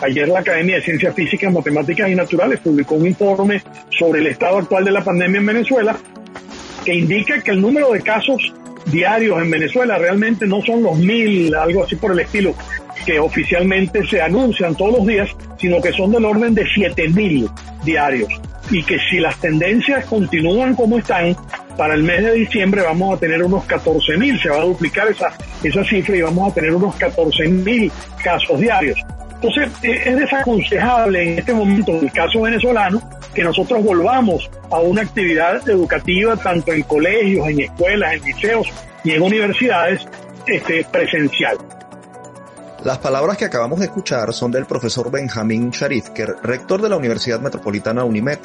Ayer la Academia de Ciencias Físicas, Matemáticas y Naturales publicó un informe sobre el estado actual de la pandemia en Venezuela que indica que el número de casos diarios en Venezuela realmente no son los mil, algo así por el estilo, que oficialmente se anuncian todos los días, sino que son del orden de siete mil diarios. Y que si las tendencias continúan como están, para el mes de diciembre vamos a tener unos 14 mil, se va a duplicar esa, esa cifra y vamos a tener unos 14 mil casos diarios. Entonces, eh, es desaconsejable en este momento, en el caso venezolano, que nosotros volvamos a una actividad educativa tanto en colegios, en escuelas, en liceos y en universidades este, presencial. Las palabras que acabamos de escuchar son del profesor Benjamín Sharifker, rector de la Universidad Metropolitana UNIMED,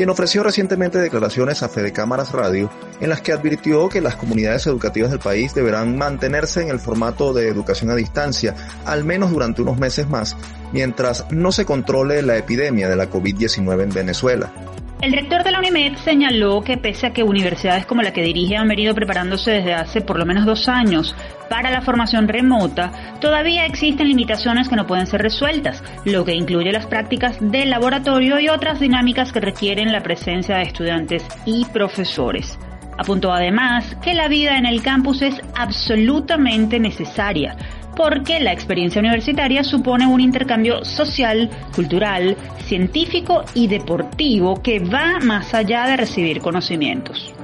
quien ofreció recientemente declaraciones a Fede Cámaras Radio en las que advirtió que las comunidades educativas del país deberán mantenerse en el formato de educación a distancia, al menos durante unos meses más, mientras no se controle la epidemia de la COVID-19 en Venezuela. El rector de la UNIMED señaló que pese a que universidades como la que dirige han venido preparándose desde hace por lo menos dos años para la formación remota, todavía existen limitaciones que no pueden ser resueltas, lo que incluye las prácticas de laboratorio y otras dinámicas que requieren la presencia de estudiantes y profesores. Apuntó además que la vida en el campus es absolutamente necesaria, porque la experiencia universitaria supone un intercambio social, cultural, científico y deportivo que va más allá de recibir conocimientos.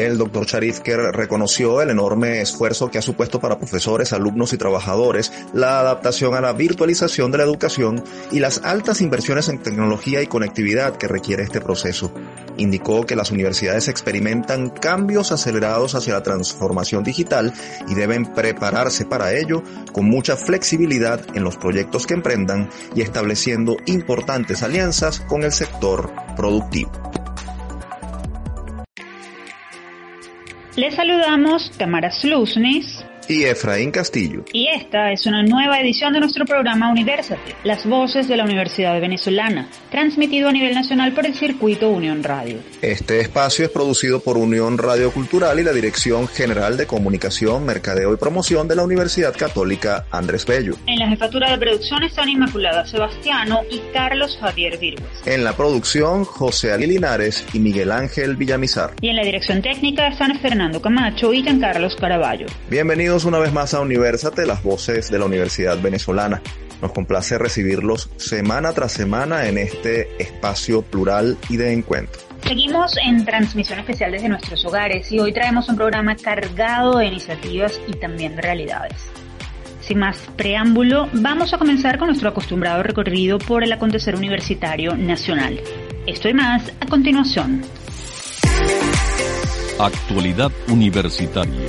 El doctor Charifker reconoció el enorme esfuerzo que ha supuesto para profesores, alumnos y trabajadores la adaptación a la virtualización de la educación y las altas inversiones en tecnología y conectividad que requiere este proceso. Indicó que las universidades experimentan cambios acelerados hacia la transformación digital y deben prepararse para ello con mucha flexibilidad en los proyectos que emprendan y estableciendo importantes alianzas con el sector productivo. Les saludamos Tamara Slusnis y Efraín Castillo. Y esta es una nueva edición de nuestro programa Universate, las voces de la Universidad Venezolana, transmitido a nivel nacional por el circuito Unión Radio. Este espacio es producido por Unión Radio Cultural y la Dirección General de Comunicación, Mercadeo y Promoción de la Universidad Católica Andrés Bello. En la jefatura de producción están Inmaculada Sebastiano y Carlos Javier Virgües. En la producción, José Ali Linares y Miguel Ángel Villamizar. Y en la dirección técnica están Fernando Camacho y Giancarlos Caraballo. Bienvenidos una vez más a Universate, las voces de la Universidad Venezolana. Nos complace recibirlos semana tras semana en este espacio plural y de encuentro. Seguimos en transmisión especial desde nuestros hogares y hoy traemos un programa cargado de iniciativas y también de realidades. Sin más preámbulo, vamos a comenzar con nuestro acostumbrado recorrido por el acontecer universitario nacional. Esto y más a continuación. Actualidad universitaria.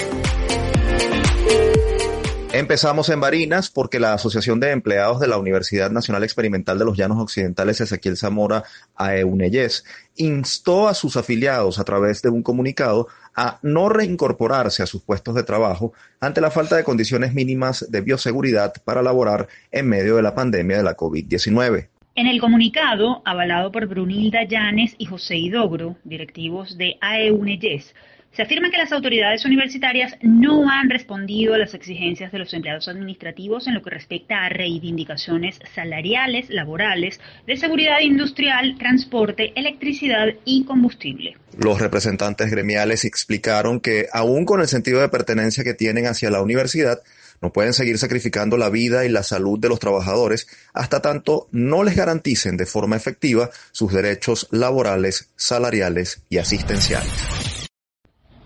Empezamos en Barinas porque la Asociación de Empleados de la Universidad Nacional Experimental de los Llanos Occidentales, Ezequiel Zamora, AEUNEYES, instó a sus afiliados a través de un comunicado a no reincorporarse a sus puestos de trabajo ante la falta de condiciones mínimas de bioseguridad para laborar en medio de la pandemia de la COVID-19. En el comunicado, avalado por Brunilda Llanes y José Idogro, directivos de AEUNEYES, se afirma que las autoridades universitarias no han respondido a las exigencias de los empleados administrativos en lo que respecta a reivindicaciones salariales, laborales, de seguridad industrial, transporte, electricidad y combustible. Los representantes gremiales explicaron que, aún con el sentido de pertenencia que tienen hacia la universidad, no pueden seguir sacrificando la vida y la salud de los trabajadores hasta tanto no les garanticen de forma efectiva sus derechos laborales, salariales y asistenciales.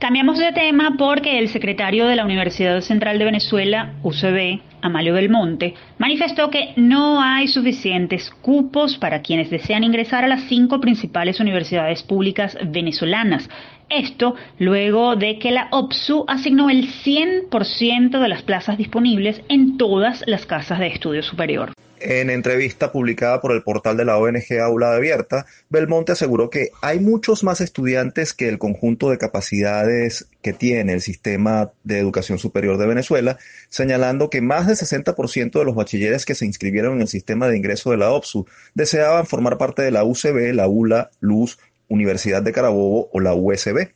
Cambiamos de tema porque el secretario de la Universidad Central de Venezuela, UCB, Amalio Belmonte, manifestó que no hay suficientes cupos para quienes desean ingresar a las cinco principales universidades públicas venezolanas. Esto luego de que la OPSU asignó el 100% de las plazas disponibles en todas las casas de estudio superior. En entrevista publicada por el portal de la ONG Aula Abierta, Belmonte aseguró que hay muchos más estudiantes que el conjunto de capacidades que tiene el sistema de educación superior de Venezuela, señalando que más del 60% de los bachilleres que se inscribieron en el sistema de ingreso de la OPSU deseaban formar parte de la UCB, la ULA, Luz, Universidad de Carabobo o la USB.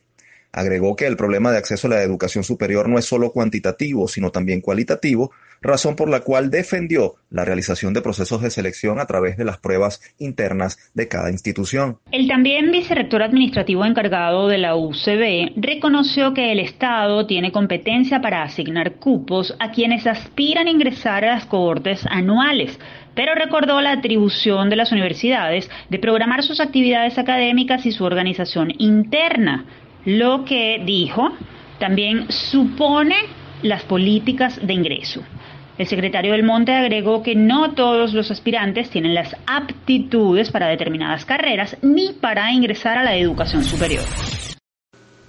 Agregó que el problema de acceso a la educación superior no es solo cuantitativo, sino también cualitativo, razón por la cual defendió la realización de procesos de selección a través de las pruebas internas de cada institución. El también vicerrector administrativo encargado de la UCB reconoció que el Estado tiene competencia para asignar cupos a quienes aspiran a ingresar a las cohortes anuales, pero recordó la atribución de las universidades de programar sus actividades académicas y su organización interna, lo que dijo también supone las políticas de ingreso. El secretario del Monte agregó que no todos los aspirantes tienen las aptitudes para determinadas carreras ni para ingresar a la educación superior.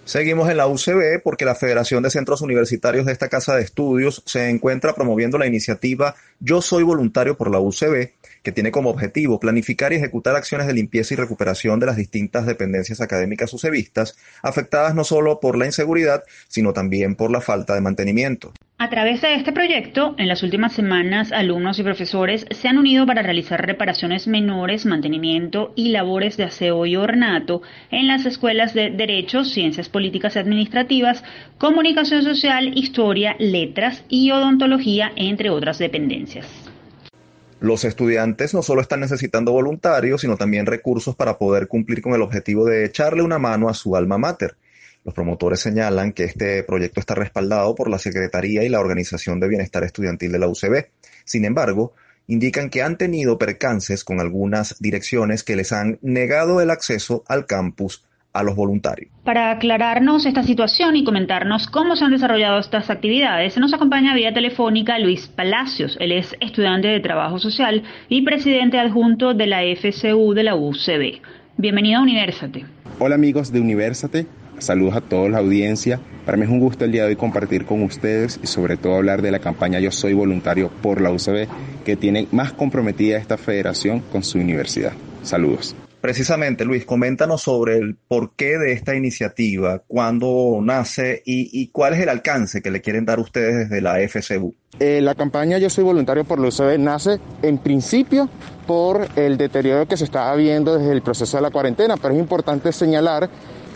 Seguimos en la UCB porque la Federación de Centros Universitarios de esta casa de estudios se encuentra promoviendo la iniciativa Yo Soy Voluntario por la UCB, que tiene como objetivo planificar y ejecutar acciones de limpieza y recuperación de las distintas dependencias académicas ucevistas, afectadas no solo por la inseguridad, sino también por la falta de mantenimiento. A través de este proyecto, en las últimas semanas, alumnos y profesores se han unido para realizar reparaciones menores, mantenimiento y labores de aseo y ornato en las escuelas de Derecho, Ciencias Políticas y Administrativas, Comunicación Social, Historia, Letras y Odontología, entre otras dependencias. Los estudiantes no solo están necesitando voluntarios, sino también recursos para poder cumplir con el objetivo de echarle una mano a su alma mater. Los promotores señalan que este proyecto está respaldado por la Secretaría y la Organización de Bienestar Estudiantil de la UCB. Sin embargo, indican que han tenido percances con algunas direcciones que les han negado el acceso al campus a los voluntarios. Para aclararnos esta situación y comentarnos cómo se han desarrollado estas actividades, se nos acompaña vía telefónica Luis Palacios. Él es estudiante de Trabajo Social y presidente adjunto de la FCU de la UCB. Bienvenido a Universate. Hola amigos de Universate, Saludos a toda la audiencia. Para mí es un gusto el día de hoy compartir con ustedes y sobre todo hablar de la campaña Yo Soy Voluntario por la UCB, que tiene más comprometida esta federación con su universidad. Saludos. Precisamente, Luis, coméntanos sobre el porqué de esta iniciativa, cuándo nace y, cuál es el alcance que le quieren dar ustedes desde la FCU. Eh, la campaña Yo Soy Voluntario por la UCB nace en principio por el deterioro que se estaba viendo desde el proceso de la cuarentena, pero es importante señalar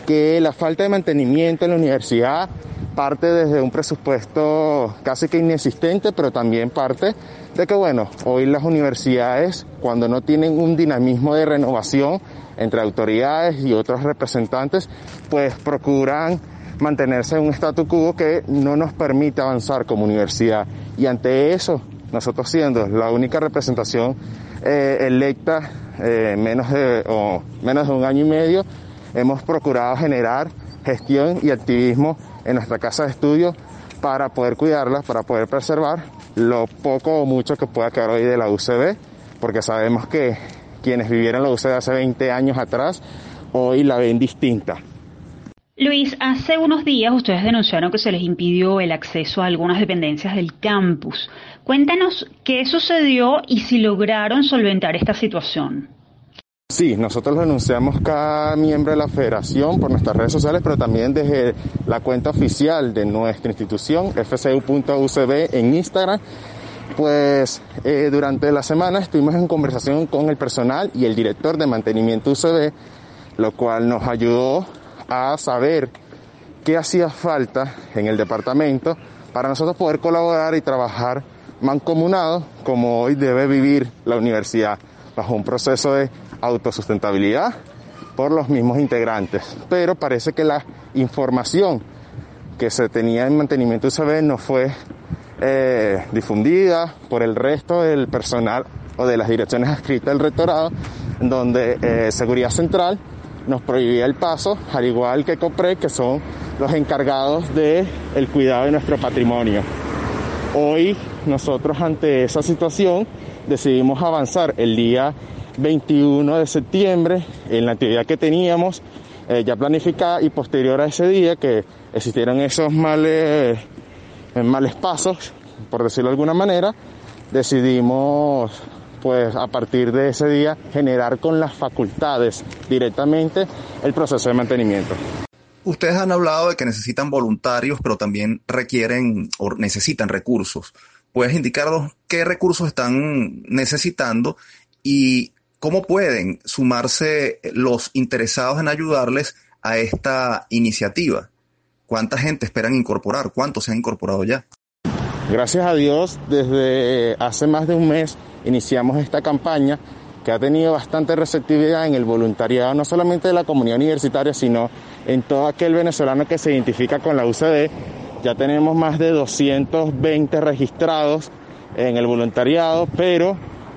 que la falta de mantenimiento en la universidad parte desde un presupuesto casi que inexistente, pero también parte de que, bueno, hoy las universidades, cuando no tienen un dinamismo de renovación entre autoridades y otros representantes, pues procuran mantenerse en un statu quo que no nos permite avanzar como universidad. Y ante eso, nosotros siendo la única representación eh, electa eh, menos, de, o menos de un año y medio, hemos procurado generar gestión y activismo en nuestra casa de estudio para poder cuidarla, para poder preservar lo poco o mucho que pueda quedar hoy de la UCB, porque sabemos que quienes vivieron la UCB hace 20 años atrás, hoy la ven distinta. Luis, hace unos días ustedes denunciaron que se les impidió el acceso a algunas dependencias del campus. Cuéntanos qué sucedió y si lograron solventar esta situación. Sí, nosotros lo anunciamos cada miembro de la federación por nuestras redes sociales, pero también desde la cuenta oficial de nuestra institución, fcu.ucb en Instagram. Pues eh, durante la semana estuvimos en conversación con el personal y el director de mantenimiento UCB, lo cual nos ayudó a saber qué hacía falta en el departamento para nosotros poder colaborar y trabajar mancomunado como hoy debe vivir la universidad bajo un proceso de autosustentabilidad por los mismos integrantes. Pero parece que la información que se tenía en mantenimiento UCB no fue eh, difundida por el resto del personal o de las direcciones adscritas del rectorado, donde eh, Seguridad Central nos prohibía el paso, al igual que COPRE, que son los encargados del el cuidado de nuestro patrimonio. Hoy nosotros ante esa situación decidimos avanzar el día 21 de septiembre en la actividad que teníamos eh, ya planificada y posterior a ese día que existieron esos males, eh, males pasos, por decirlo de alguna manera, decidimos pues a partir de ese día generar con las facultades directamente el proceso de mantenimiento. Ustedes han hablado de que necesitan voluntarios, pero también requieren o necesitan recursos. ¿Puedes indicarnos qué recursos están necesitando y ¿Cómo pueden sumarse los interesados en ayudarles a esta iniciativa? ¿Cuánta gente esperan incorporar? ¿Cuántos se han incorporado ya? Gracias a Dios, desde hace más de un mes iniciamos esta campaña que ha tenido bastante receptividad en el voluntariado, no solamente de la comunidad universitaria, sino en todo aquel venezolano que se identifica con la UCD. Ya tenemos más de 220 registrados en el voluntariado, pero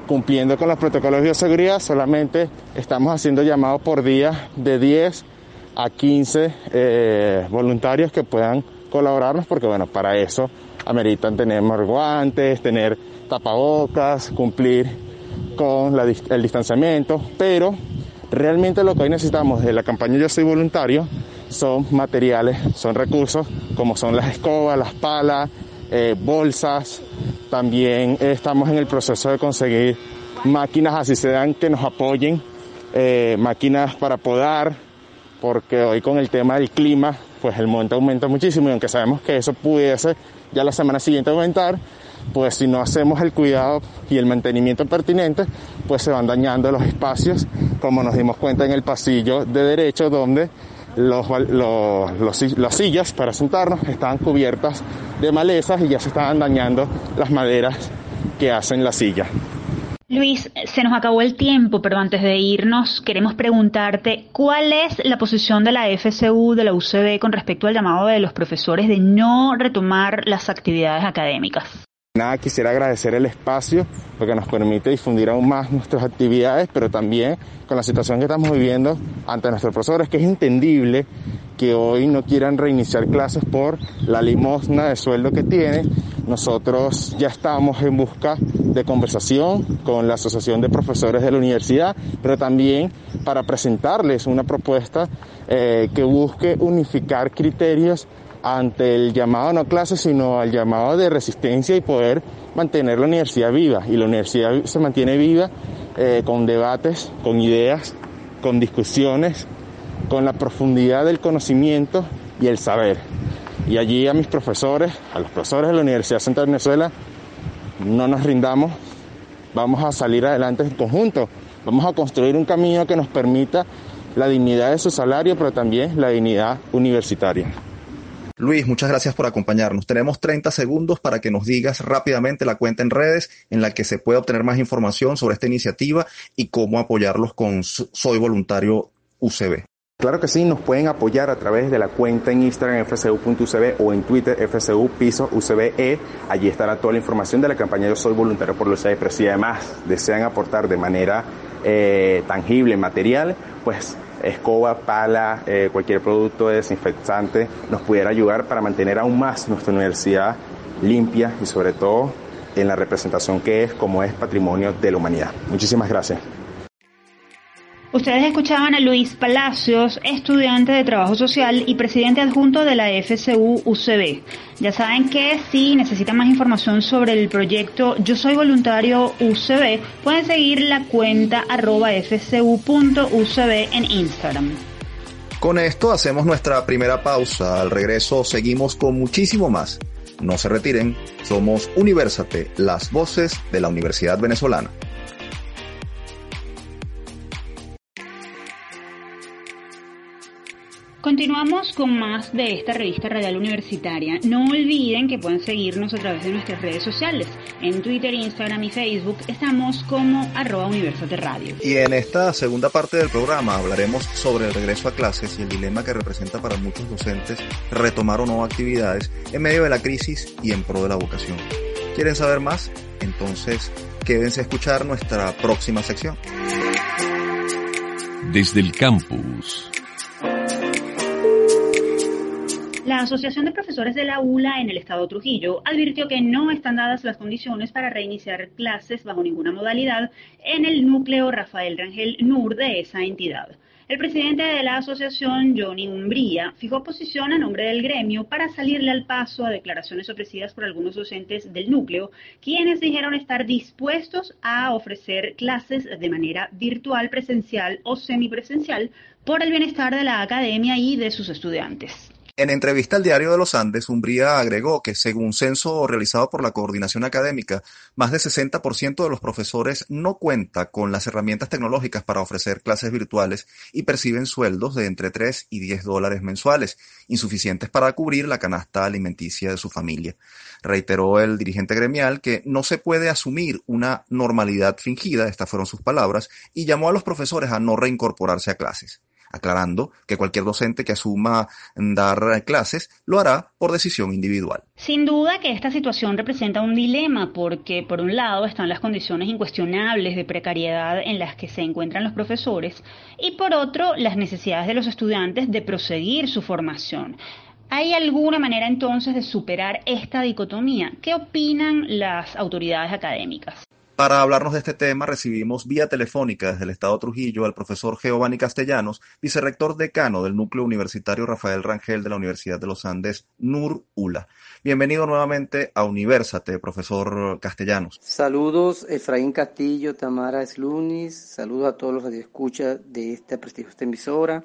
cumpliendo con los protocolos de bioseguridad, solamente estamos haciendo llamados por día de 10 a 15 eh, voluntarios que puedan colaborarnos, porque bueno, para eso ameritan tener guantes, tener tapabocas, cumplir con el distanciamiento, pero realmente lo que hoy necesitamos de la campaña Yo Soy Voluntario son materiales, son recursos como son las escobas, las palas, eh, bolsas. También estamos en el proceso de conseguir máquinas, así se dan, que nos apoyen, eh, máquinas para podar, porque hoy con el tema del clima, pues el monte aumenta muchísimo y aunque sabemos que eso pudiese ya la semana siguiente aumentar, pues si no hacemos el cuidado y el mantenimiento pertinente, pues se van dañando los espacios, como nos dimos cuenta en el pasillo de derecho, donde los, las sillas para sentarnos estaban cubiertas de malezas y ya se estaban dañando las maderas que hacen la silla. Luis, se nos acabó el tiempo, pero antes de irnos queremos preguntarte cuál es la posición de la FCU, de la UCB, con respecto al llamado de los profesores de no retomar las actividades académicas. Nada, quisiera agradecer el espacio porque nos permite difundir aún más nuestras actividades, pero también con la situación que estamos viviendo ante nuestros profesores, que es entendible que hoy no quieran reiniciar clases por la limosna de sueldo que tienen. Nosotros ya estamos en busca de conversación con la Asociación de Profesores de la Universidad, pero también para presentarles una propuesta eh, que busque unificar criterios ante el llamado no clase, sino al llamado de resistencia y poder mantener la universidad viva. Y la universidad se mantiene viva eh, con debates, con ideas, con discusiones, con la profundidad del conocimiento y el saber. Y allí a mis profesores, a los profesores de la Universidad Central de Venezuela, no nos rindamos, vamos a salir adelante en conjunto, vamos a construir un camino que nos permita la dignidad de su salario, pero también la dignidad universitaria. Luis, muchas gracias por acompañarnos. Tenemos 30 segundos para que nos digas rápidamente la cuenta en redes en la que se puede obtener más información sobre esta iniciativa y cómo apoyarlos con Soy Voluntario UCB. Claro que sí, nos pueden apoyar a través de la cuenta en Instagram fcu.ucb o en Twitter fcu piso UCBE. Allí estará toda la información de la campaña Yo Soy Voluntario por los pero si además desean aportar de manera eh, tangible, material, pues escoba, pala, eh, cualquier producto desinfectante nos pudiera ayudar para mantener aún más nuestra universidad limpia y sobre todo en la representación que es como es patrimonio de la humanidad. Muchísimas gracias. Ustedes escuchaban a Luis Palacios, estudiante de Trabajo Social y presidente adjunto de la FCU UCB. Ya saben que si necesitan más información sobre el proyecto Yo Soy Voluntario UCB, pueden seguir la cuenta arroba fcu.ucb en Instagram. Con esto hacemos nuestra primera pausa. Al regreso seguimos con muchísimo más. No se retiren, somos Universate, las voces de la Universidad Venezolana. Continuamos con más de esta revista radial universitaria. No olviden que pueden seguirnos a través de nuestras redes sociales. En Twitter, Instagram y Facebook estamos como arroba Radio. Y en esta segunda parte del programa hablaremos sobre el regreso a clases y el dilema que representa para muchos docentes retomar o no actividades en medio de la crisis y en pro de la vocación. ¿Quieren saber más? Entonces quédense a escuchar nuestra próxima sección. Desde el campus. La Asociación de Profesores de la ULA en el Estado Trujillo advirtió que no están dadas las condiciones para reiniciar clases bajo ninguna modalidad en el núcleo Rafael Rangel NUR de esa entidad. El presidente de la asociación, Johnny Umbría, fijó posición a nombre del gremio para salirle al paso a declaraciones ofrecidas por algunos docentes del núcleo, quienes dijeron estar dispuestos a ofrecer clases de manera virtual, presencial o semipresencial por el bienestar de la academia y de sus estudiantes. En entrevista al Diario de los Andes, Umbría agregó que, según censo realizado por la Coordinación Académica, más del 60% de los profesores no cuenta con las herramientas tecnológicas para ofrecer clases virtuales y perciben sueldos de entre 3 y 10 dólares mensuales, insuficientes para cubrir la canasta alimenticia de su familia. Reiteró el dirigente gremial que no se puede asumir una normalidad fingida, estas fueron sus palabras, y llamó a los profesores a no reincorporarse a clases aclarando que cualquier docente que asuma dar clases lo hará por decisión individual. Sin duda que esta situación representa un dilema porque por un lado están las condiciones incuestionables de precariedad en las que se encuentran los profesores y por otro las necesidades de los estudiantes de proseguir su formación. ¿Hay alguna manera entonces de superar esta dicotomía? ¿Qué opinan las autoridades académicas? Para hablarnos de este tema recibimos vía telefónica desde el Estado Trujillo al profesor Giovanni Castellanos, vicerrector decano del Núcleo Universitario Rafael Rangel de la Universidad de los Andes, NUR ULA. Bienvenido nuevamente a Universate, profesor Castellanos. Saludos, Efraín Castillo, Tamara Slunis, saludos a todos los que escuchan de esta prestigiosa emisora.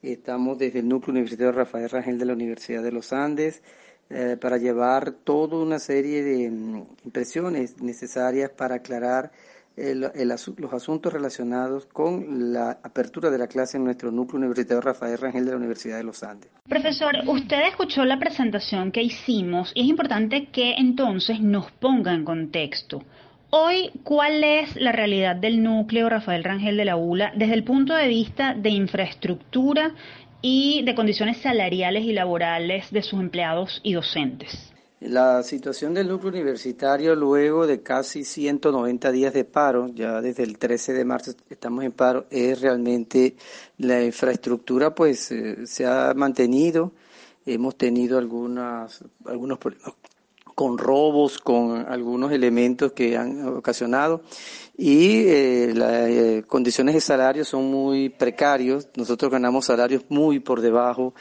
Estamos desde el Núcleo Universitario Rafael Rangel de la Universidad de los Andes eh, para llevar toda una serie de mm, impresiones necesarias para aclarar los asuntos relacionados con la apertura de la clase en nuestro núcleo universitario Rafael Rangel de la Universidad de los Andes. Profesor, usted escuchó la presentación que hicimos y es importante que entonces nos ponga en contexto. Hoy, ¿cuál es la realidad del núcleo Rafael Rangel de la ULA desde el punto de vista de infraestructura y de condiciones salariales y laborales de sus empleados y docentes. La situación del núcleo universitario luego de casi 190 días de paro, ya desde el 13 de marzo estamos en paro, es realmente la infraestructura pues eh, se ha mantenido, hemos tenido algunas, algunos problemas con robos, con algunos elementos que han ocasionado. Y eh, las eh, condiciones de salario son muy precarios. Nosotros ganamos salarios muy por debajo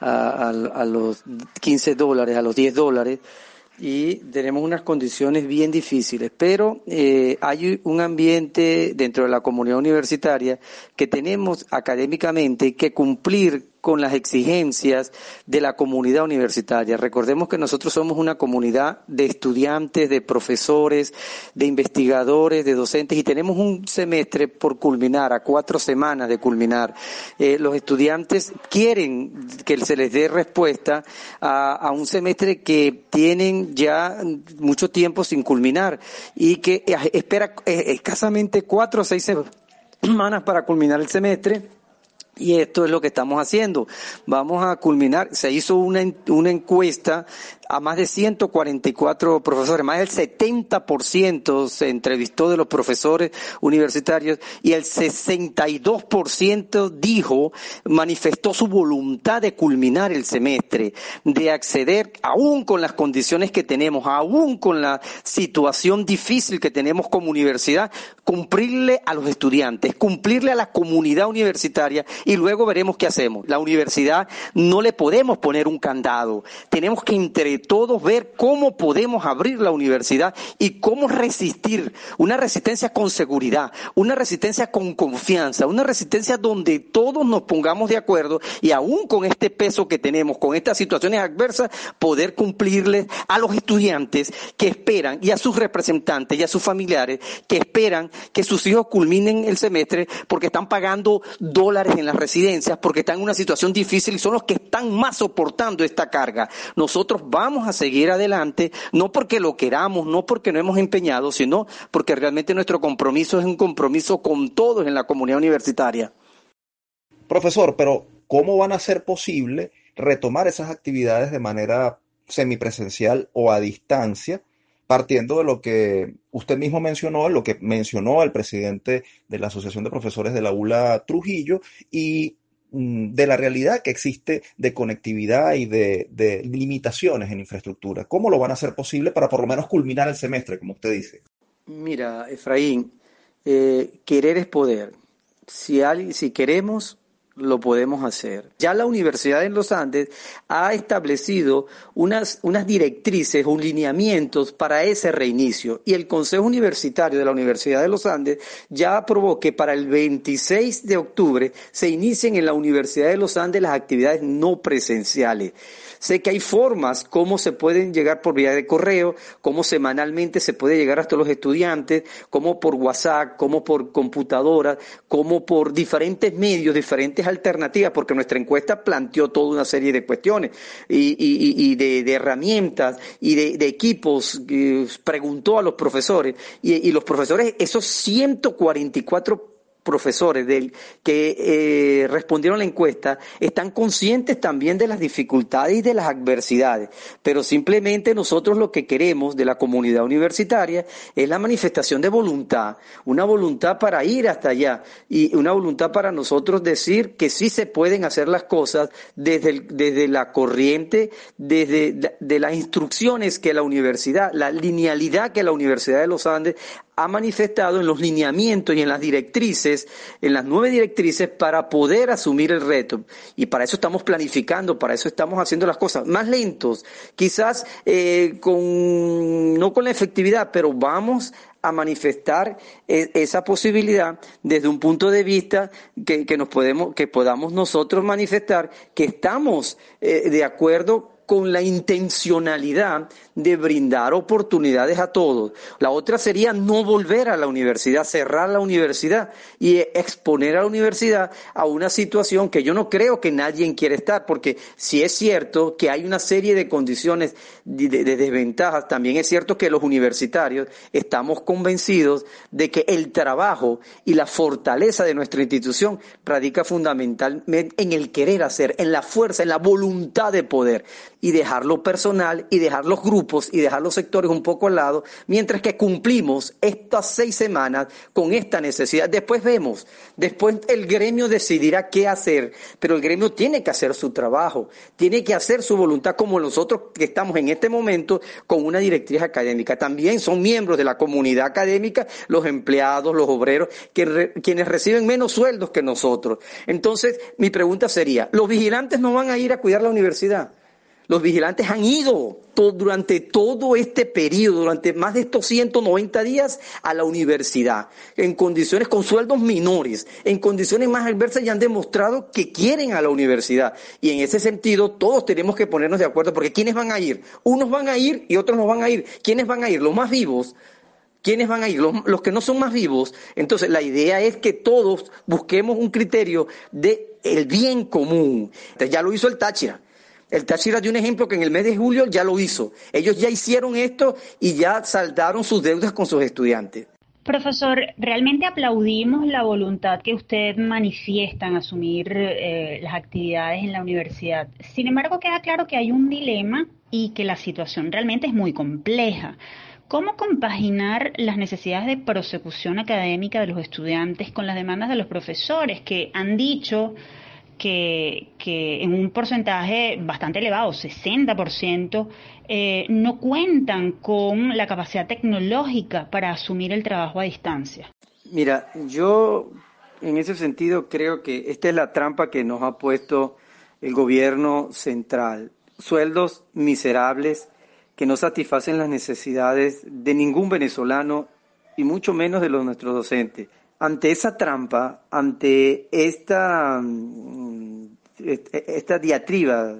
a, a, los 15 dólares, a los 10 dólares. Y tenemos unas condiciones bien difíciles, pero eh, hay un ambiente dentro de la comunidad universitaria que tenemos académicamente que cumplir con las exigencias de la comunidad universitaria. Recordemos que nosotros somos una comunidad de estudiantes, de profesores, de investigadores, de docentes y tenemos un semestre por culminar, a cuatro semanas de culminar. Eh, los estudiantes quieren que se les dé respuesta a, a un semestre que tienen ya mucho tiempo sin culminar y que espera eh, escasamente cuatro o seis semanas para culminar el semestre y esto es lo que estamos haciendo. Vamos a culminar, se hizo una, una encuesta a más de 144 profesores, más del 70% se entrevistó de los profesores universitarios y el 62% dijo, manifestó su voluntad de culminar el semestre, de acceder, aún con las condiciones que tenemos, aún con la situación difícil que tenemos como universidad, cumplirle a los estudiantes, cumplirle a la comunidad universitaria y luego veremos qué hacemos. La universidad no le podemos poner un candado, tenemos que entre todos ver cómo podemos abrir la universidad y cómo resistir, una resistencia con seguridad, una resistencia con confianza, una resistencia donde todos nos pongamos de acuerdo y aún con este peso que tenemos, con estas situaciones adversas, poder cumplirles a los estudiantes que esperan y a sus representantes y a sus familiares que esperan que sus hijos culminen el semestre porque están pagando dólares en las residencias, porque están en una situación difícil y son los que están más soportando esta carga. Nosotros vamos vamos a seguir adelante, no porque lo queramos, no porque no hemos empeñado, sino porque realmente nuestro compromiso es un compromiso con todos en la comunidad universitaria. Profesor, pero ¿cómo van a ser posible retomar esas actividades de manera semipresencial o a distancia? partiendo de lo que usted mismo mencionó, lo que mencionó el presidente de la Asociación de Profesores de la ULA Trujillo y de la realidad que existe de conectividad y de, limitaciones en infraestructura. ¿Cómo lo van a hacer posible para por lo menos culminar el semestre, como usted dice? Mira, Efraín, eh, querer es poder. Si, si queremos, lo podemos hacer. Ya la Universidad de los Andes ha establecido unas, unas directrices, un lineamientos para ese reinicio y el Consejo Universitario de la Universidad de los Andes ya aprobó que para el 26 de octubre se inicien en la Universidad de los Andes las actividades no presenciales. Sé que hay formas cómo se pueden llegar por vía de correo, cómo semanalmente se puede llegar hasta los estudiantes, cómo por WhatsApp, cómo por computadora, cómo por diferentes medios, diferentes alternativas, porque nuestra encuesta planteó toda una serie de cuestiones y, de, herramientas y de, equipos, preguntó a los profesores y, y los profesores, esos 144 profesores del, que eh, respondieron a la encuesta están conscientes también de las dificultades y de las adversidades, pero simplemente nosotros lo que queremos de la comunidad universitaria es la manifestación de voluntad, una voluntad para ir hasta allá y una voluntad para nosotros decir que sí se pueden hacer las cosas desde, desde la corriente, desde de las instrucciones que la universidad, la linealidad que la Universidad de los Andes ha manifestado en los lineamientos y en las directrices, en las nueve directrices para poder asumir el reto. Y para eso estamos planificando, para eso estamos haciendo las cosas más lentos, quizás eh, con, no con la efectividad, pero vamos a manifestar e, esa posibilidad desde un punto de vista que, que nos podemos, que podamos nosotros manifestar que estamos eh, de acuerdo con la intencionalidad de brindar oportunidades a todos. La otra sería no volver a la universidad, cerrar la universidad y exponer a la universidad a una situación que yo no creo que nadie quiere estar, porque si es cierto que hay una serie de condiciones de, desventajas, también es cierto que los universitarios estamos convencidos de que el trabajo y la fortaleza de nuestra institución radica fundamentalmente en el querer hacer, en la fuerza, en la voluntad de poder y dejar lo personal y dejar los grupos y dejar los sectores un poco al lado, mientras que cumplimos estas seis semanas con esta necesidad. Después vemos, después el gremio decidirá qué hacer, pero el gremio tiene que hacer su trabajo, tiene que hacer su voluntad como nosotros que estamos en este momento con una directriz académica. También son miembros de la comunidad académica los empleados, los obreros, quienes reciben menos sueldos que nosotros. Entonces, mi pregunta sería, ¿los vigilantes no van a ir a cuidar la universidad? Los vigilantes han ido durante todo este periodo, durante más de estos 190 días, a la universidad, en condiciones con sueldos menores, en condiciones más adversas y han demostrado que quieren a la universidad. Y en ese sentido, todos tenemos que ponernos de acuerdo, porque ¿quiénes van a ir? Unos van a ir y otros no van a ir. ¿Quiénes van a ir? Los más vivos. ¿Quiénes van a ir? Los, que no son más vivos. Entonces, la idea es que todos busquemos un criterio de el bien común. ya lo hizo el Táchira. El Táchira dio un ejemplo que en el mes de julio ya lo hizo. Ellos ya hicieron esto y ya saldaron sus deudas con sus estudiantes. Profesor, realmente aplaudimos la voluntad que usted manifiesta en asumir eh, las actividades en la universidad. Sin embargo, queda claro que hay un dilema y que la situación realmente es muy compleja. ¿Cómo compaginar las necesidades de prosecución académica de los estudiantes con las demandas de los profesores que han dicho que, en un porcentaje bastante elevado, 60%, eh, no cuentan con la capacidad tecnológica para asumir el trabajo a distancia. Mira, yo en ese sentido creo que esta es la trampa que nos ha puesto el gobierno central. Sueldos miserables que no satisfacen las necesidades de ningún venezolano y mucho menos de los nuestros docentes ante esa trampa, ante esta, mm, esta diatriba,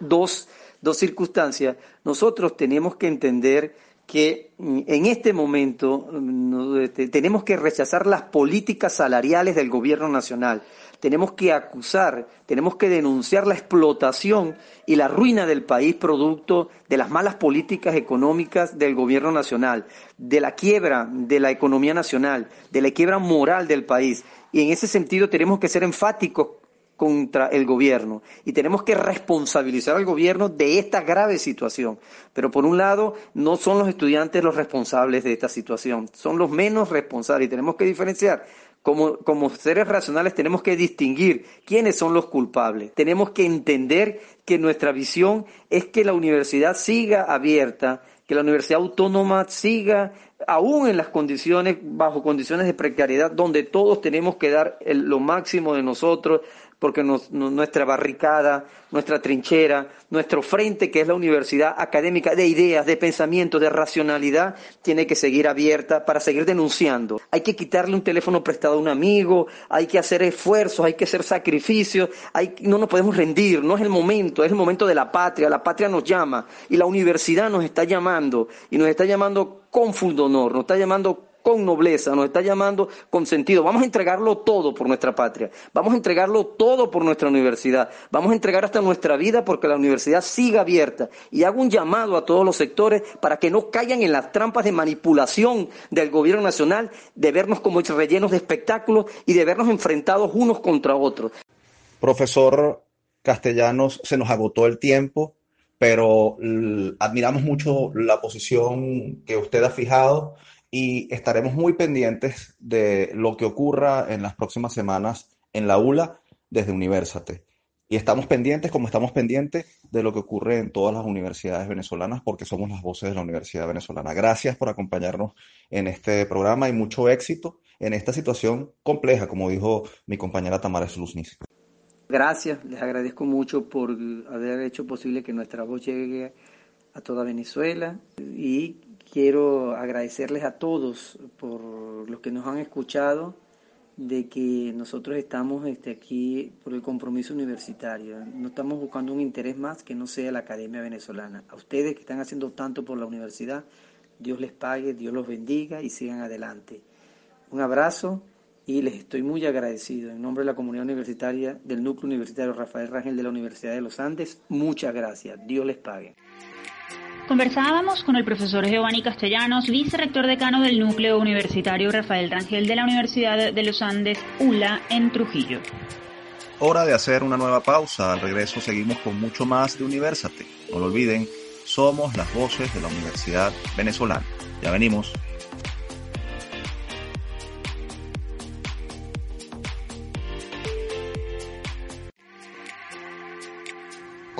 dos, dos circunstancias, nosotros tenemos que entender que mm, en este momento mm, este, tenemos que rechazar las políticas salariales del gobierno nacional tenemos que acusar, tenemos que denunciar la explotación y la ruina del país producto de las malas políticas económicas del gobierno nacional, de la quiebra de la economía nacional, de la quiebra moral del país. Y en ese sentido tenemos que ser enfáticos contra el gobierno y tenemos que responsabilizar al gobierno de esta grave situación. Pero por un lado, no son los estudiantes los responsables de esta situación, son los menos responsables y tenemos que diferenciar como, como seres racionales tenemos que distinguir quiénes son los culpables. Tenemos que entender que nuestra visión es que la universidad siga abierta, que la universidad autónoma siga aún en las condiciones, bajo condiciones de precariedad, donde todos tenemos que dar lo máximo de nosotros porque nuestra barricada, nuestra trinchera, nuestro frente, que es la universidad académica de ideas, de pensamientos, de racionalidad, tiene que seguir abierta para seguir denunciando. Hay que quitarle un teléfono prestado a un amigo, hay que hacer esfuerzos, hay que hacer sacrificios, hay, no nos podemos rendir, no es el momento, es el momento de la patria, la patria nos llama y la universidad nos está llamando y nos está llamando con fundonor, nos está llamando con nobleza, nos está llamando con sentido. Vamos a entregarlo todo por nuestra patria, vamos a entregarlo todo por nuestra universidad, vamos a entregar hasta nuestra vida porque la universidad siga abierta. Y hago un llamado a todos los sectores para que no caigan en las trampas de manipulación del gobierno nacional, de vernos como rellenos de espectáculos y de vernos enfrentados unos contra otros. Profesor Castellanos, se nos agotó el tiempo, pero admiramos mucho la posición que usted ha fijado y estaremos muy pendientes de lo que ocurra en las próximas semanas en la ULA desde Universate. Y estamos pendientes, como estamos pendientes, de lo que ocurre en todas las universidades venezolanas, porque somos las voces de la Universidad Venezolana. Gracias por acompañarnos en este programa y mucho éxito en esta situación compleja, como dijo mi compañera Tamara Sluznis. Gracias, les agradezco mucho por haber hecho posible que nuestra voz llegue a toda Venezuela y Quiero agradecerles a todos por los que nos han escuchado, de que nosotros estamos este, aquí por el compromiso universitario. No estamos buscando un interés más que no sea la Academia Venezolana. A ustedes que están haciendo tanto por la universidad, Dios les pague, Dios los bendiga y sigan adelante. Un abrazo y les estoy muy agradecido. En nombre de la comunidad universitaria del Núcleo Universitario Rafael Rangel de la Universidad de los Andes, muchas gracias. Dios les pague. Conversábamos con el profesor Giovanni Castellanos, vicerrector decano del Núcleo Universitario Rafael Rangel de la Universidad de los Andes, ULA, en Trujillo. Hora de hacer una nueva pausa. Al regreso seguimos con mucho más de Universate. No lo olviden, somos las voces de la Universidad Venezolana. Ya venimos.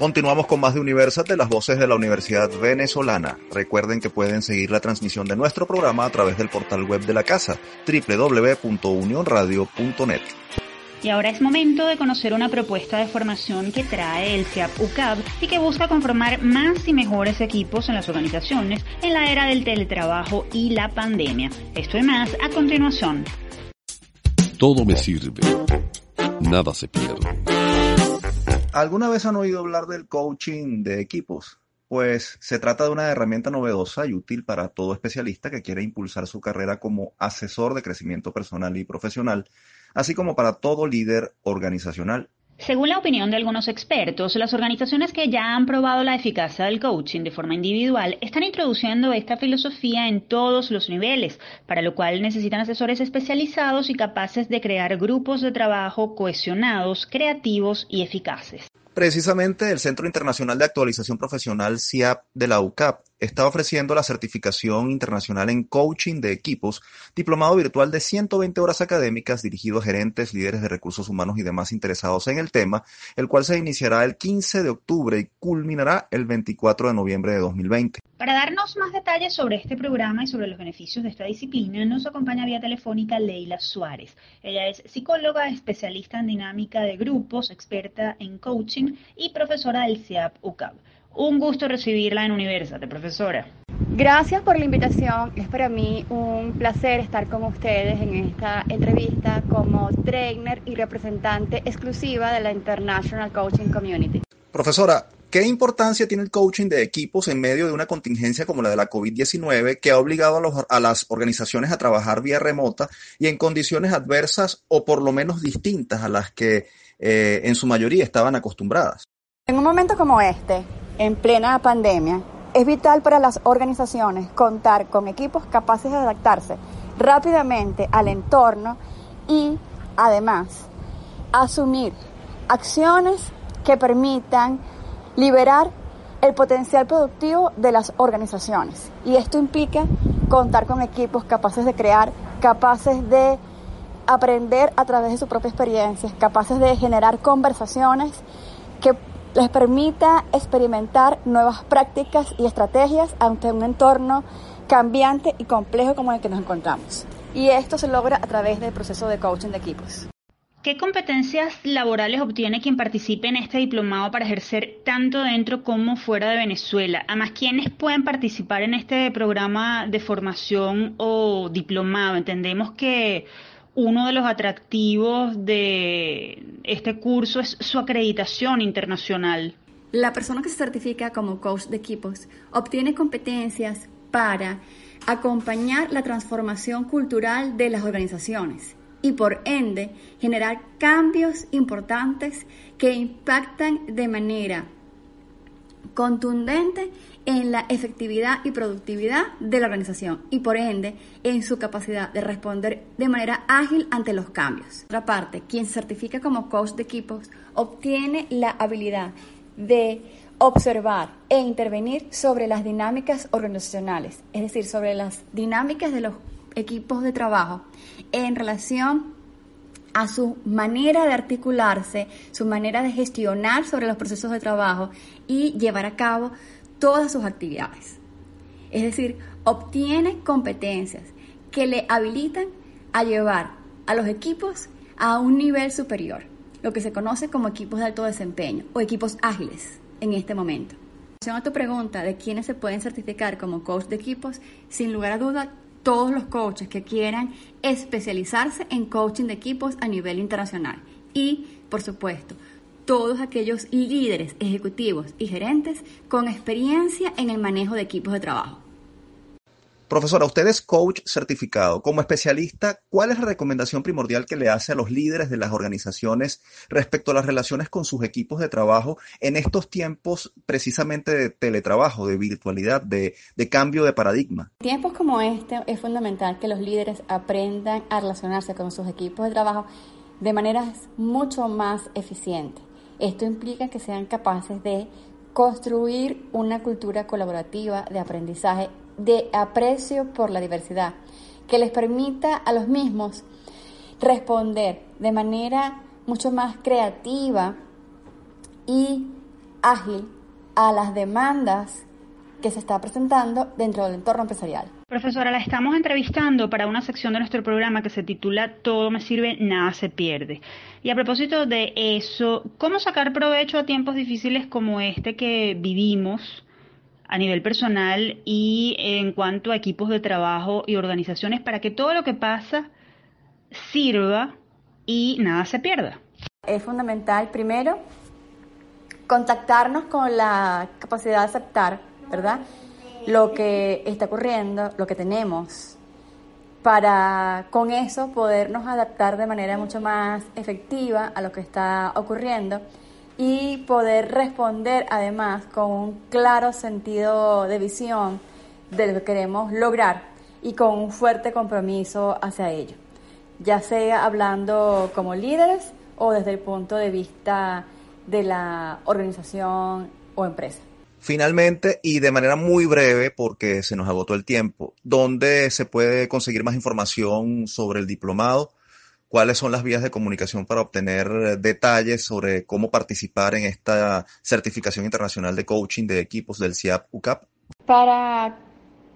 Continuamos con más de Universate, las voces de la Universidad Venezolana. Recuerden que pueden seguir la transmisión de nuestro programa a través del portal web de la casa, www.unionradio.net. Y ahora es momento de conocer una propuesta de formación que trae el CIAP UCAB y que busca conformar más y mejores equipos en las organizaciones en la era del teletrabajo y la pandemia. Esto y más a continuación. Todo me sirve. Nada se pierde. ¿Alguna vez han oído hablar del coaching de equipos? Pues se trata de una herramienta novedosa y útil para todo especialista que quiere impulsar su carrera como asesor de crecimiento personal y profesional, así como para todo líder organizacional según la opinión de algunos expertos, las organizaciones que ya han probado la eficacia del coaching de forma individual están introduciendo esta filosofía en todos los niveles, para lo cual necesitan asesores especializados y capaces de crear grupos de trabajo cohesionados, creativos y eficaces. Precisamente el Centro Internacional de Actualización Profesional CIAP de la UCAP está ofreciendo la certificación internacional en coaching de equipos, diplomado virtual de 120 horas académicas dirigido a gerentes, líderes de recursos humanos y demás interesados en el tema, el cual se iniciará el 15 de octubre y culminará el 24 de noviembre de 2020. Para darnos más detalles sobre este programa y sobre los beneficios de esta disciplina, nos acompaña vía telefónica Leila Suárez. Ella es psicóloga, especialista en dinámica de grupos, experta en coaching y profesora del CIAP UCAP. Un gusto recibirla en Universate, profesora. Gracias por la invitación. Es para mí un placer estar con ustedes en esta entrevista como trainer y representante exclusiva de la International Coaching Community. Profesora, ¿qué importancia tiene el coaching de equipos en medio de una contingencia como la de la COVID-19 que ha obligado a, las organizaciones a trabajar vía remota y en condiciones adversas o por lo menos distintas a las que eh, en su mayoría estaban acostumbradas? En un momento como este, en plena pandemia, es vital para las organizaciones contar con equipos capaces de adaptarse rápidamente al entorno y además asumir acciones que permitan liberar el potencial productivo de las organizaciones. Y esto implica contar con equipos capaces de crear, capaces de aprender a través de su propia experiencia, capaces de generar conversaciones que les permita experimentar nuevas prácticas y estrategias ante un entorno cambiante y complejo como el que nos encontramos. Y esto se logra a través del proceso de coaching de equipos. ¿Qué competencias laborales obtiene quien participe en este diplomado para ejercer tanto dentro como fuera de Venezuela? Además, ¿quiénes pueden participar en este programa de formación o diplomado? Entendemos que uno de los atractivos de este curso es su acreditación internacional. La persona que se certifica como coach de equipos obtiene competencias para acompañar la transformación cultural de las organizaciones y por ende generar cambios importantes que impactan de manera contundente en la efectividad y productividad de la organización y por ende en su capacidad de responder de manera ágil ante los cambios. Por otra parte, quien certifica como coach de equipos obtiene la habilidad de observar e intervenir sobre las dinámicas organizacionales, es decir, sobre las dinámicas de los equipos de trabajo en relación a su manera de articularse, su manera de gestionar sobre los procesos de trabajo y llevar a cabo todas sus actividades. Es decir, obtiene competencias que le habilitan a llevar a los equipos a un nivel superior, lo que se conoce como equipos de alto desempeño o equipos ágiles en este momento. En a tu pregunta de quiénes se pueden certificar como coach de equipos, sin lugar a duda, todos los coaches que quieran especializarse en coaching de equipos a nivel internacional. Y, por supuesto, todos aquellos líderes, ejecutivos y gerentes con experiencia en el manejo de equipos de trabajo. Profesora, usted es coach certificado. Como especialista, ¿cuál es la recomendación primordial que le hace a los líderes de las organizaciones respecto a las relaciones con sus equipos de trabajo en estos tiempos precisamente de teletrabajo, de virtualidad, de, cambio de paradigma? En tiempos como este es fundamental que los líderes aprendan a relacionarse con sus equipos de trabajo de maneras mucho más eficientes. Esto implica que sean capaces de construir una cultura colaborativa de aprendizaje de aprecio por la diversidad, que les permita a los mismos responder de manera mucho más creativa y ágil a las demandas que se está presentando dentro del entorno empresarial. Profesora, la estamos entrevistando para una sección de nuestro programa que se titula Todo me sirve, nada se pierde. Y a propósito de eso, ¿cómo sacar provecho a tiempos difíciles como este que vivimos? a nivel personal y en cuanto a equipos de trabajo y organizaciones para que todo lo que pasa sirva y nada se pierda. Es fundamental, primero, contactarnos con la capacidad de aceptar, ¿verdad? Lo que está ocurriendo, lo que tenemos, para con eso podernos adaptar de manera mucho más efectiva a lo que está ocurriendo y poder responder además con un claro sentido de visión de lo que queremos lograr y con un fuerte compromiso hacia ello, ya sea hablando como líderes o desde el punto de vista de la organización o empresa. Finalmente, y de manera muy breve, porque se nos agotó el tiempo, ¿dónde se puede conseguir más información sobre el diplomado? cuáles son las vías de comunicación para obtener detalles sobre cómo participar en esta certificación internacional de coaching de equipos del CIAP UCAP. Para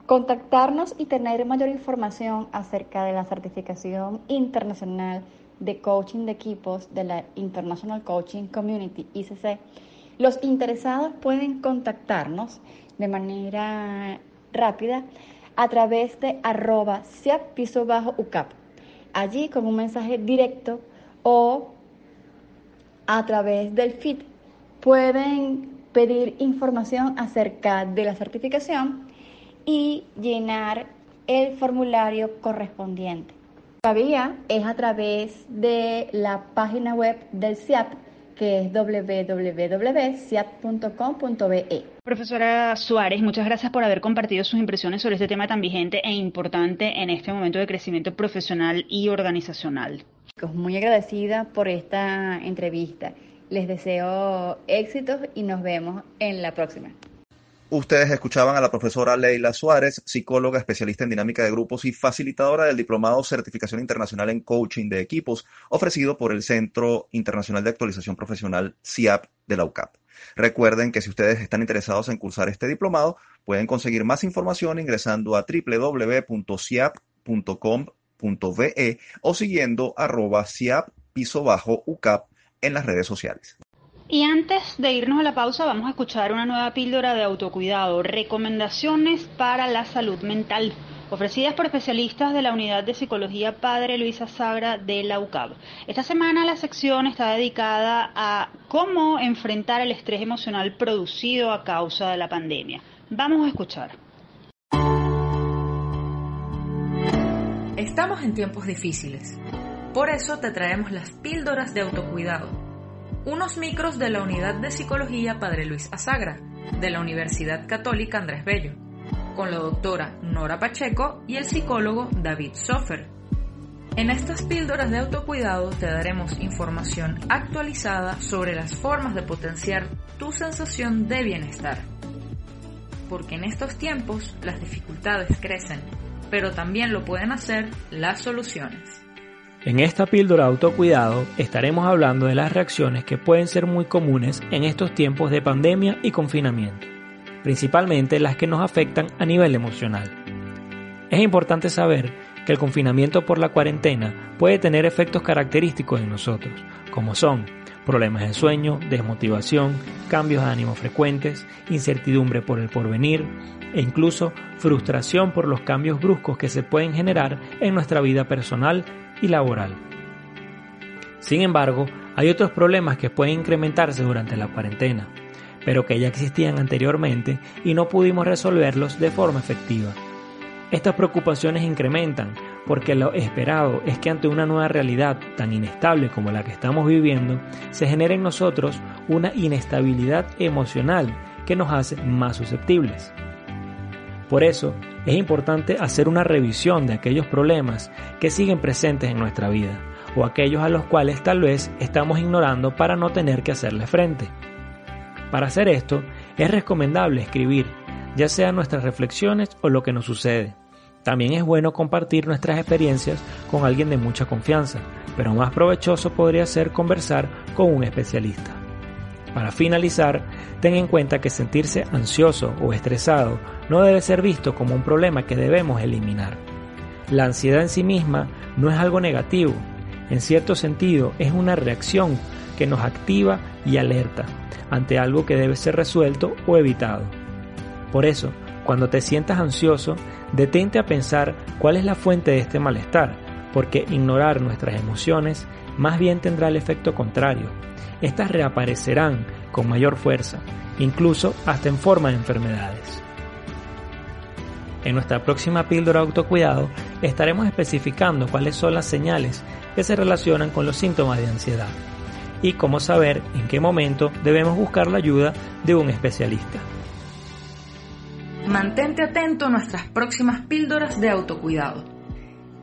contactarnos y tener mayor información acerca de la certificación internacional de coaching de equipos de la International Coaching Community ICC, los interesados pueden contactarnos de manera rápida a través de arroba CIAP piso bajo UCAP allí con un mensaje directo o a través del feed pueden pedir información acerca de la certificación y llenar el formulario correspondiente. La vía es a través de la página web del CIAP que es www.ciap.com.be. Profesora Suárez, muchas gracias por haber compartido sus impresiones sobre este tema tan vigente e importante en este momento de crecimiento profesional y organizacional. Muy agradecida por esta entrevista. Les deseo éxitos y nos vemos en la próxima. Ustedes escuchaban a la profesora Leila Suárez, psicóloga especialista en dinámica de grupos y facilitadora del Diplomado Certificación Internacional en Coaching de Equipos, ofrecido por el Centro Internacional de Actualización Profesional CIAP de la UCAP. Recuerden que si ustedes están interesados en cursar este diplomado, pueden conseguir más información ingresando a www.ciap.com.be o siguiendo arroba CIAP piso bajo UCAP en las redes sociales. Y antes de irnos a la pausa, vamos a escuchar una nueva píldora de autocuidado, recomendaciones para la salud mental, ofrecidas por especialistas de la Unidad de Psicología Padre Luisa Sagra de la UCAB. Esta semana la sección está dedicada a cómo enfrentar el estrés emocional producido a causa de la pandemia. Vamos a escuchar. Estamos en tiempos difíciles. Por eso te traemos las píldoras de autocuidado unos micros de la Unidad de Psicología Padre Luis Azagra, de la Universidad Católica Andrés Bello, con la doctora Nora Pacheco y el psicólogo David Sofer. En estas píldoras de autocuidado te daremos información actualizada sobre las formas de potenciar tu sensación de bienestar. Porque en estos tiempos las dificultades crecen, pero también lo pueden hacer las soluciones. En esta píldora autocuidado estaremos hablando de las reacciones que pueden ser muy comunes en estos tiempos de pandemia y confinamiento, principalmente las que nos afectan a nivel emocional. Es importante saber que el confinamiento por la cuarentena puede tener efectos característicos en nosotros, como son problemas de sueño, desmotivación, cambios de ánimo frecuentes, incertidumbre por el porvenir e incluso frustración por los cambios bruscos que se pueden generar en nuestra vida personal laboral. Sin embargo, hay otros problemas que pueden incrementarse durante la cuarentena, pero que ya existían anteriormente y no pudimos resolverlos de forma efectiva. Estas preocupaciones incrementan porque lo esperado es que ante una nueva realidad tan inestable como la que estamos viviendo, se genere en nosotros una inestabilidad emocional que nos hace más susceptibles. Por eso, es importante hacer una revisión de aquellos problemas que siguen presentes en nuestra vida o aquellos a los cuales tal vez estamos ignorando para no tener que hacerle frente. Para hacer esto, es recomendable escribir, ya sea nuestras reflexiones o lo que nos sucede. También es bueno compartir nuestras experiencias con alguien de mucha confianza, pero más provechoso podría ser conversar con un especialista. Para finalizar, ten en cuenta que sentirse ansioso o estresado no debe ser visto como un problema que debemos eliminar. La ansiedad en sí misma no es algo negativo, en cierto sentido es una reacción que nos activa y alerta ante algo que debe ser resuelto o evitado. Por eso, cuando te sientas ansioso, detente a pensar cuál es la fuente de este malestar, porque ignorar nuestras emociones más bien tendrá el efecto contrario, estas reaparecerán con mayor fuerza, incluso hasta en forma de enfermedades. En nuestra próxima píldora de autocuidado estaremos especificando cuáles son las señales que se relacionan con los síntomas de ansiedad y cómo saber en qué momento debemos buscar la ayuda de un especialista. Mantente atento a nuestras próximas píldoras de autocuidado.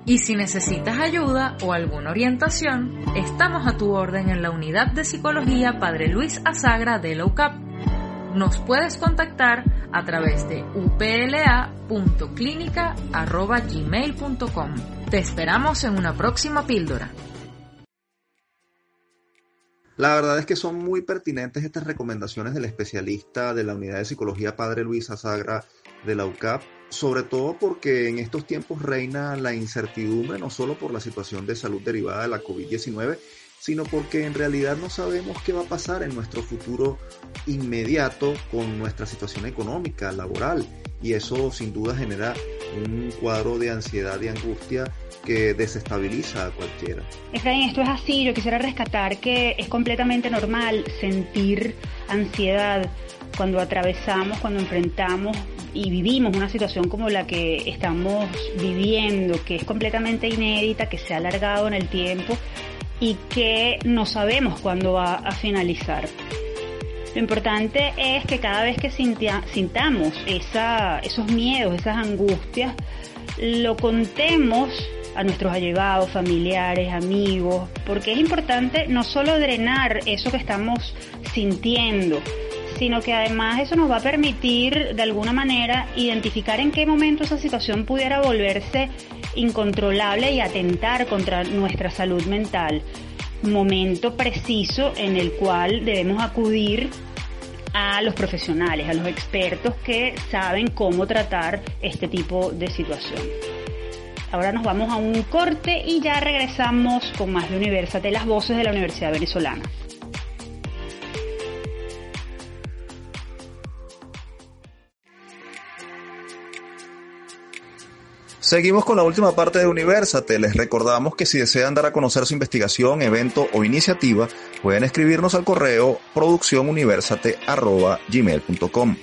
Y si necesitas ayuda o alguna orientación, estamos a tu orden en la unidad de psicología Padre Luis Azagra de la UCAP. Nos puedes contactar a través de upla.clinica.gmail.com. Te esperamos en una próxima píldora. La verdad es que son muy pertinentes estas recomendaciones del especialista de la unidad de psicología Padre Luis Azagra de la UCAP sobre todo porque en estos tiempos reina la incertidumbre, no solo por la situación de salud derivada de la COVID-19, sino porque en realidad no sabemos qué va a pasar en nuestro futuro inmediato con nuestra situación económica, laboral, y eso sin duda genera un cuadro de ansiedad y angustia que desestabiliza a cualquiera. Efraín, esto es así, yo quisiera rescatar que es completamente normal sentir ansiedad cuando atravesamos, cuando enfrentamos y vivimos una situación como la que estamos viviendo, que es completamente inédita, que se ha alargado en el tiempo y que no sabemos cuándo va a finalizar. Lo importante es que cada vez que sintamos esos miedos, esas angustias, lo contemos a nuestros allegados, familiares, amigos, porque es importante no solo drenar eso que estamos sintiendo, sino que además eso nos va a permitir de alguna manera identificar en qué momento esa situación pudiera volverse incontrolable y atentar contra nuestra salud mental. Momento preciso en el cual debemos acudir a los profesionales, a los expertos que saben cómo tratar este tipo de situación. Ahora nos vamos a un corte y ya regresamos con más de Universate, las voces de la Universidad Venezolana. Seguimos con la última parte de Universate. Les recordamos que si desean dar a conocer su investigación, evento o iniciativa, pueden escribirnos al correo producciónuniversate.gmail.com.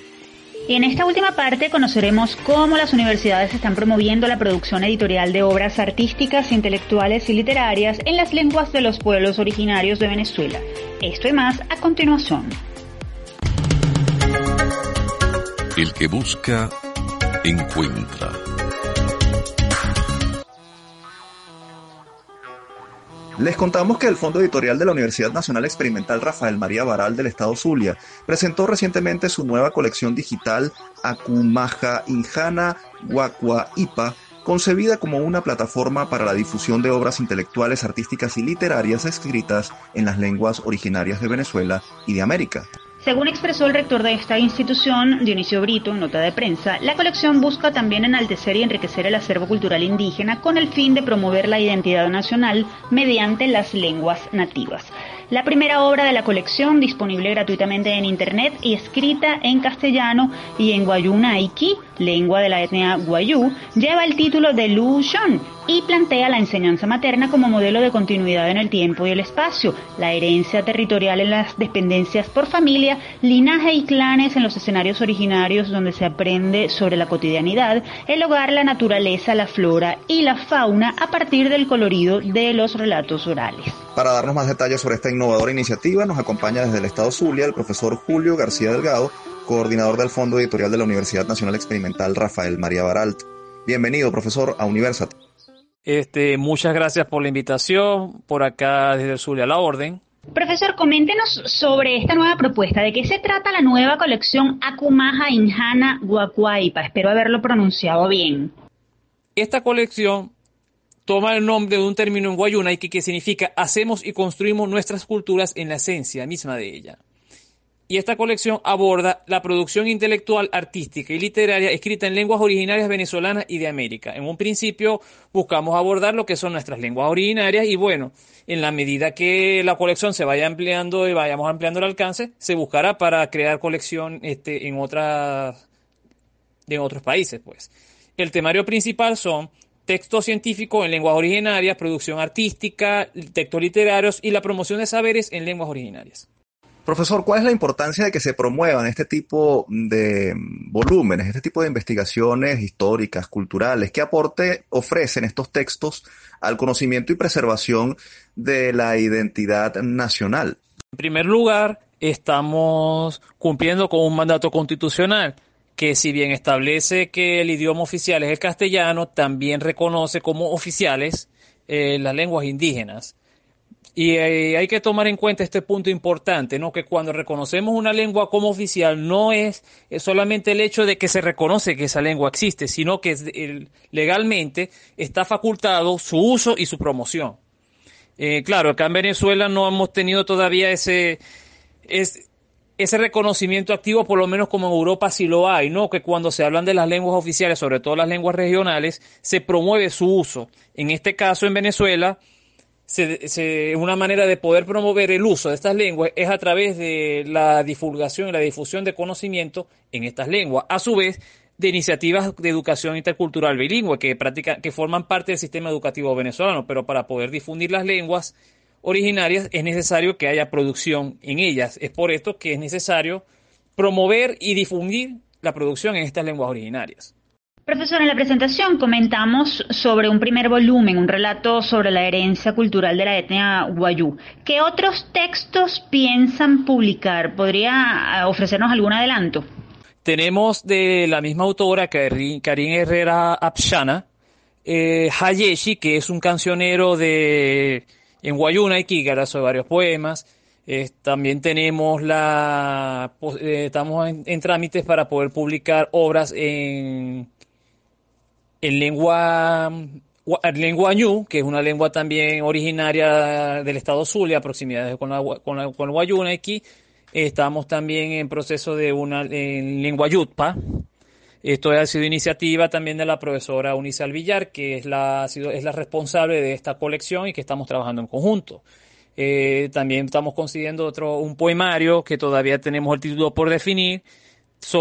Y en esta última parte conoceremos cómo las universidades están promoviendo la producción editorial de obras artísticas, intelectuales y literarias en las lenguas de los pueblos originarios de Venezuela. Esto y más a continuación. El que busca, encuentra. Les contamos que el Fondo Editorial de la Universidad Nacional Experimental Rafael María Baral del Estado Zulia presentó recientemente su nueva colección digital Akumaja Injana Guacua Ipa, concebida como una plataforma para la difusión de obras intelectuales, artísticas y literarias escritas en las lenguas originarias de Venezuela y de América. Según expresó el rector de esta institución, Dionisio Brito, en nota de prensa, la colección busca también enaltecer y enriquecer el acervo cultural indígena con el fin de promover la identidad nacional mediante las lenguas nativas. La primera obra de la colección, disponible gratuitamente en Internet y escrita en castellano y en Guayunaiki, lengua de la etnia Guayú, lleva el título de Lu Shon y plantea la enseñanza materna como modelo de continuidad en el tiempo y el espacio, la herencia territorial en las dependencias por familia, linaje y clanes en los escenarios originarios donde se aprende sobre la cotidianidad, el hogar, la naturaleza, la flora y la fauna a partir del colorido de los relatos orales. Para darnos más detalles sobre esta innovadora iniciativa, nos acompaña desde el Estado Zulia el profesor Julio García Delgado, coordinador del Fondo Editorial de la Universidad Nacional Experimental Rafael María Baralt. Bienvenido, profesor, a Universat. Este, muchas gracias por la invitación, por acá desde el Zulia a la orden. Profesor, coméntenos sobre esta nueva propuesta. ¿De qué se trata la nueva colección Akumaja Injana Guacuaipa? Espero haberlo pronunciado bien. Esta colección toma el nombre de un término en Guayuna y que significa hacemos y construimos nuestras culturas en la esencia misma de ella y esta colección aborda la producción intelectual, artística y literaria escrita en lenguas originarias venezolanas y de América. En un principio buscamos abordar lo que son nuestras lenguas originarias y bueno, en la medida que la colección se vaya ampliando y vayamos ampliando el alcance, se buscará para crear colección este, en de otros países, pues. El temario principal son textos científicos en lenguas originarias, producción artística, textos literarios y la promoción de saberes en lenguas originarias. Profesor, ¿cuál es la importancia de que se promuevan este tipo de volúmenes, este tipo de investigaciones históricas, culturales? ¿Qué aporte ofrecen estos textos al conocimiento y preservación de la identidad nacional? En primer lugar, estamos cumpliendo con un mandato constitucional que si bien establece que el idioma oficial es el castellano, también reconoce como oficiales eh, las lenguas indígenas. Y eh, hay que tomar en cuenta este punto importante, ¿no? Que cuando reconocemos una lengua como oficial no es, solamente el hecho de que se reconoce que esa lengua existe, sino que legalmente está facultado su uso y su promoción. Eh, claro, acá en Venezuela no hemos tenido todavía ese, ese reconocimiento activo, por lo menos como en Europa sí lo hay, ¿no? Que cuando se hablan de las lenguas oficiales, sobre todo las lenguas regionales, se promueve su uso. En este caso, en Venezuela, una manera de poder promover el uso de estas lenguas es a través de la divulgación y la difusión de conocimiento en estas lenguas. A su vez, de iniciativas de educación intercultural bilingüe que, que forman parte del sistema educativo venezolano, pero para poder difundir las lenguas originarias es necesario que haya producción en ellas. Es por esto que es necesario promover y difundir la producción en estas lenguas originarias. Profesor, en la presentación comentamos sobre un primer volumen, un relato sobre la herencia cultural de la etnia guayú. ¿Qué otros textos piensan publicar? ¿Podría ah, ofrecernos algún adelanto? Tenemos de la misma autora, Karin Herrera Apshana, eh, Hayeshi, que es un cancionero de en Guayuna y Kígara sobre varios poemas. también tenemos la, eh, estamos en, trámites para poder publicar obras en en lengua, lengua ñu, que es una lengua también originaria del estado Zulia, proximidades con, la, con, la, con estamos también en proceso de una en lengua yutpa. Esto ha sido iniciativa también de la profesora Unice Villar, que es la, es la responsable de esta colección y que estamos trabajando en conjunto. Eh, también estamos consiguiendo otro, un poemario que todavía tenemos el título por definir,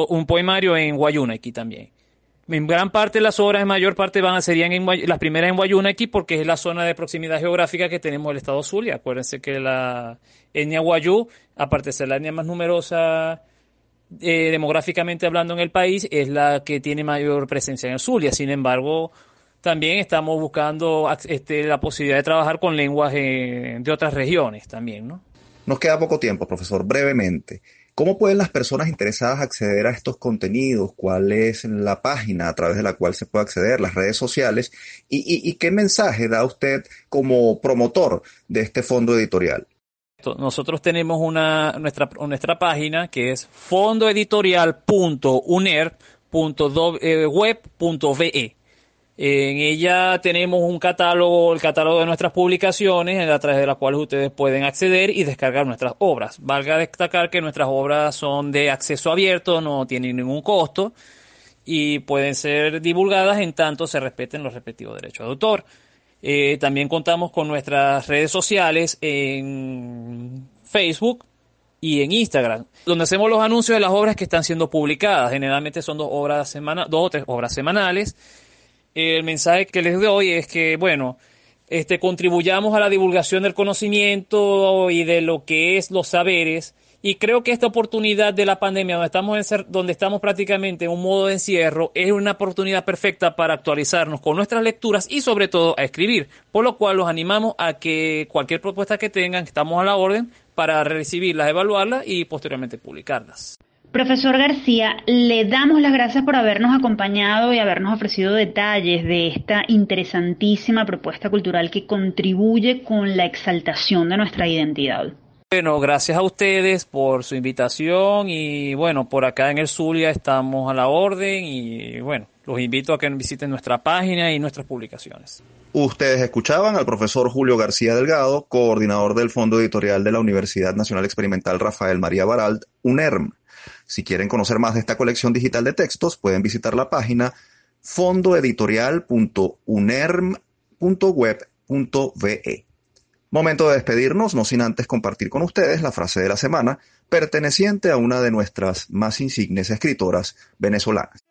un poemario en Guayunaki también. En gran parte las obras, en mayor parte, van a serían en, las primeras en Guayunaki porque es la zona de proximidad geográfica que tenemos del estado Zulia. Acuérdense que la etnia Guayú, aparte de ser la etnia más numerosa eh, demográficamente hablando en el país, es la que tiene mayor presencia en el Zulia. Sin embargo, también estamos buscando este, la posibilidad de trabajar con lenguas de otras regiones también, ¿no? Nos queda poco tiempo, profesor. Brevemente, ¿cómo pueden las personas interesadas acceder a estos contenidos? ¿Cuál es la página a través de la cual se puede acceder? ¿Las redes sociales? ¿Y, qué mensaje da usted como promotor de este fondo editorial? Nosotros tenemos una, nuestra, nuestra página que es fondoeditorial.uner.web.ve. En ella tenemos un catálogo, el catálogo de nuestras publicaciones, a través de las cuales ustedes pueden acceder y descargar nuestras obras. Valga destacar que nuestras obras son de acceso abierto, no tienen ningún costo y pueden ser divulgadas en tanto se respeten los respectivos derechos de autor. Eh, también contamos con nuestras redes sociales en Facebook y en Instagram, donde hacemos los anuncios de las obras que están siendo publicadas. Generalmente son dos obras semanales, dos o tres obras semanales el mensaje que les doy es que, bueno, este, contribuyamos a la divulgación del conocimiento y de lo que es los saberes. Y creo que esta oportunidad de la pandemia, donde estamos, en donde estamos prácticamente en un modo de encierro, es una oportunidad perfecta para actualizarnos con nuestras lecturas y sobre todo a escribir. Por lo cual los animamos a que cualquier propuesta que tengan, estamos a la orden para recibirlas, evaluarlas y posteriormente publicarlas. Profesor García, le damos las gracias por habernos acompañado y habernos ofrecido detalles de esta interesantísima propuesta cultural que contribuye con la exaltación de nuestra identidad. Bueno, gracias a ustedes por su invitación y bueno, por acá en el Zulia estamos a la orden y bueno, los invito a que visiten nuestra página y nuestras publicaciones. Ustedes escuchaban al profesor Julio García Delgado, coordinador del Fondo Editorial de la Universidad Nacional Experimental Rafael María Baralt, UNERM. Si quieren conocer más de esta colección digital de textos, pueden visitar la página fondoeditorial.unerm.web.ve. Momento de despedirnos, no sin antes compartir con ustedes la frase de la semana, perteneciente a una de nuestras más insignes escritoras venezolanas.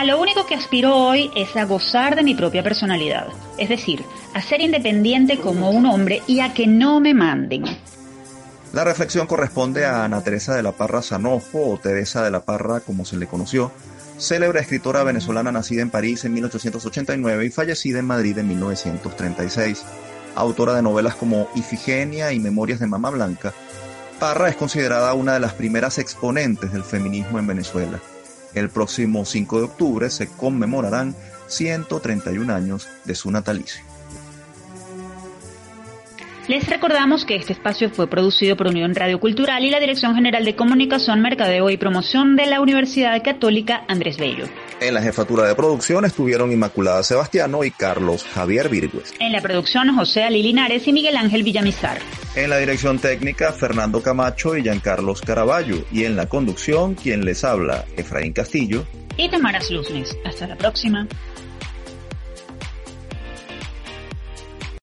A lo único que aspiro hoy es a gozar de mi propia personalidad, es decir, a ser independiente como un hombre y a que no me manden. La reflexión corresponde a Ana Teresa de la Parra Sanojo o Teresa de la Parra como se le conoció, célebre escritora venezolana nacida en París en 1889 y fallecida en Madrid en 1936. Autora de novelas como Ifigenia y Memorias de Mamá Blanca, Parra es considerada una de las primeras exponentes del feminismo en Venezuela. El próximo 5 de octubre se conmemorarán 131 años de su natalicio. Les recordamos que este espacio fue producido por Unión Radio Cultural y la Dirección General de Comunicación, Mercadeo y Promoción de la Universidad Católica Andrés Bello. En la jefatura de producción estuvieron Inmaculada Sebastiano y Carlos Javier Virgües. En la producción José Ali Linares y Miguel Ángel Villamizar. En la dirección técnica Fernando Camacho y Giancarlos Caraballo. Y en la conducción quien les habla Efraín Castillo y Tamaras Luznes. Hasta la próxima.